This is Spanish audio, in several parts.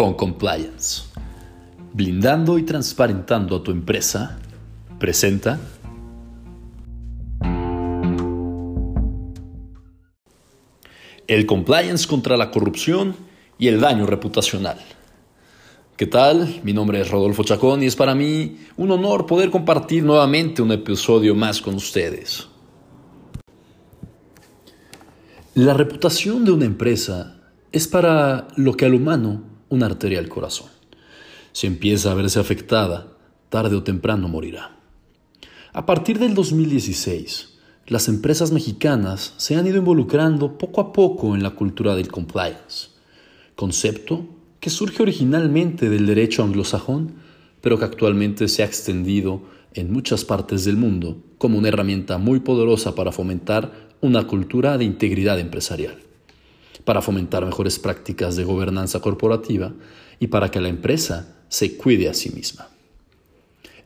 con compliance. Blindando y transparentando a tu empresa, presenta el compliance contra la corrupción y el daño reputacional. ¿Qué tal? Mi nombre es Rodolfo Chacón y es para mí un honor poder compartir nuevamente un episodio más con ustedes. La reputación de una empresa es para lo que al humano una arteria al corazón. Si empieza a verse afectada, tarde o temprano morirá. A partir del 2016, las empresas mexicanas se han ido involucrando poco a poco en la cultura del compliance, concepto que surge originalmente del derecho anglosajón, pero que actualmente se ha extendido en muchas partes del mundo como una herramienta muy poderosa para fomentar una cultura de integridad empresarial para fomentar mejores prácticas de gobernanza corporativa y para que la empresa se cuide a sí misma.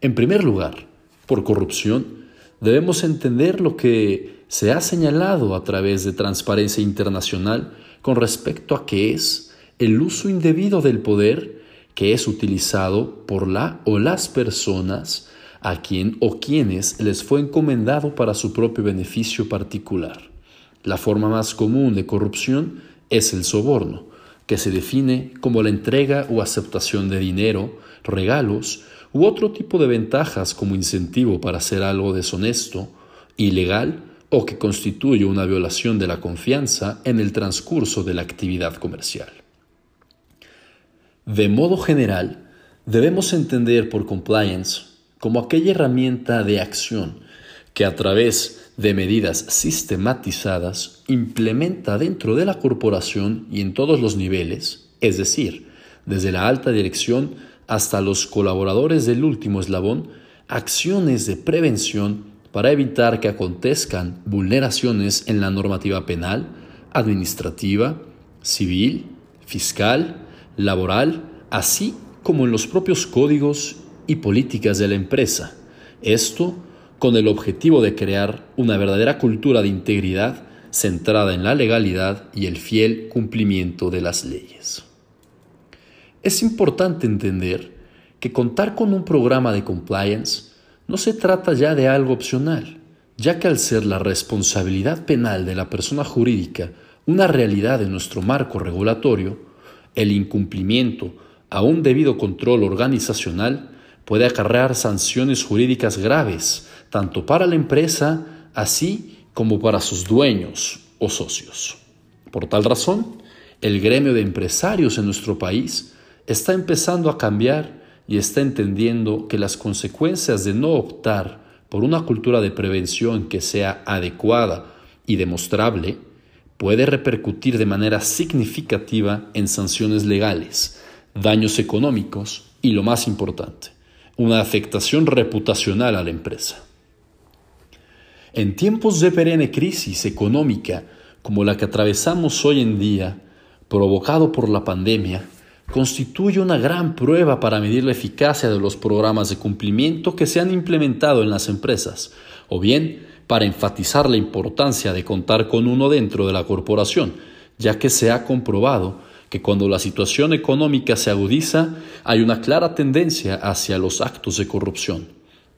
En primer lugar, por corrupción, debemos entender lo que se ha señalado a través de Transparencia Internacional con respecto a qué es el uso indebido del poder que es utilizado por la o las personas a quien o quienes les fue encomendado para su propio beneficio particular. La forma más común de corrupción es el soborno, que se define como la entrega o aceptación de dinero, regalos u otro tipo de ventajas como incentivo para hacer algo deshonesto, ilegal o que constituye una violación de la confianza en el transcurso de la actividad comercial. De modo general, debemos entender por compliance como aquella herramienta de acción que a través de medidas sistematizadas implementa dentro de la corporación y en todos los niveles, es decir, desde la alta dirección hasta los colaboradores del último eslabón, acciones de prevención para evitar que acontezcan vulneraciones en la normativa penal, administrativa, civil, fiscal, laboral, así como en los propios códigos y políticas de la empresa. Esto con el objetivo de crear una verdadera cultura de integridad centrada en la legalidad y el fiel cumplimiento de las leyes. Es importante entender que contar con un programa de compliance no se trata ya de algo opcional, ya que al ser la responsabilidad penal de la persona jurídica una realidad de nuestro marco regulatorio, el incumplimiento a un debido control organizacional puede acarrear sanciones jurídicas graves tanto para la empresa así como para sus dueños o socios. Por tal razón, el gremio de empresarios en nuestro país está empezando a cambiar y está entendiendo que las consecuencias de no optar por una cultura de prevención que sea adecuada y demostrable puede repercutir de manera significativa en sanciones legales, daños económicos y, lo más importante, una afectación reputacional a la empresa. En tiempos de perenne crisis económica como la que atravesamos hoy en día, provocado por la pandemia, constituye una gran prueba para medir la eficacia de los programas de cumplimiento que se han implementado en las empresas, o bien para enfatizar la importancia de contar con uno dentro de la corporación, ya que se ha comprobado que cuando la situación económica se agudiza hay una clara tendencia hacia los actos de corrupción,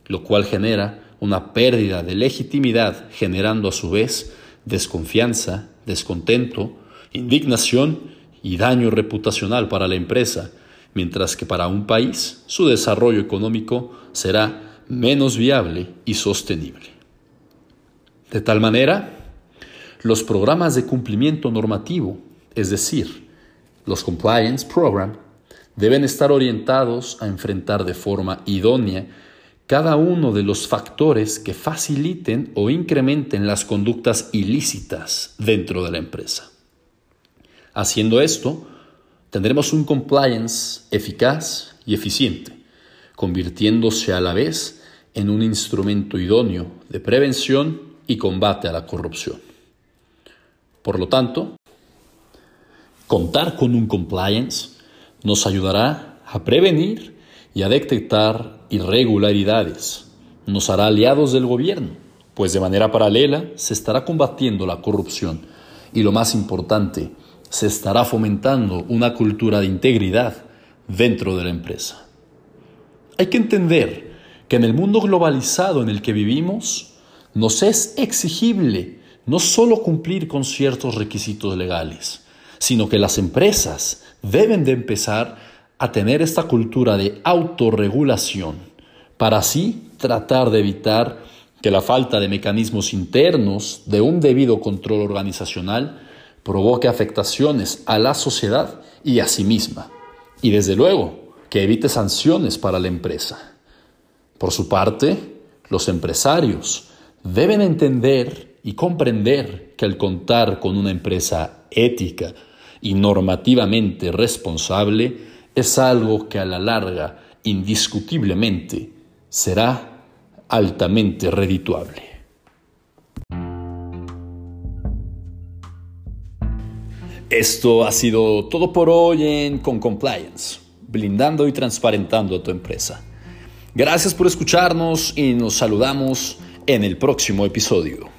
lo cual genera una pérdida de legitimidad generando a su vez desconfianza, descontento, indignación y daño reputacional para la empresa, mientras que para un país su desarrollo económico será menos viable y sostenible. De tal manera, los programas de cumplimiento normativo, es decir, los compliance program, deben estar orientados a enfrentar de forma idónea cada uno de los factores que faciliten o incrementen las conductas ilícitas dentro de la empresa. Haciendo esto, tendremos un compliance eficaz y eficiente, convirtiéndose a la vez en un instrumento idóneo de prevención y combate a la corrupción. Por lo tanto, contar con un compliance nos ayudará a prevenir y a detectar irregularidades. Nos hará aliados del gobierno, pues de manera paralela se estará combatiendo la corrupción y lo más importante, se estará fomentando una cultura de integridad dentro de la empresa. Hay que entender que en el mundo globalizado en el que vivimos, nos es exigible no solo cumplir con ciertos requisitos legales, sino que las empresas deben de empezar a tener esta cultura de autorregulación para así tratar de evitar que la falta de mecanismos internos de un debido control organizacional provoque afectaciones a la sociedad y a sí misma. Y desde luego, que evite sanciones para la empresa. Por su parte, los empresarios deben entender y comprender que al contar con una empresa ética y normativamente responsable es algo que a la larga indiscutiblemente será altamente redituable. Esto ha sido todo por hoy en Con Compliance, blindando y transparentando a tu empresa. Gracias por escucharnos y nos saludamos en el próximo episodio.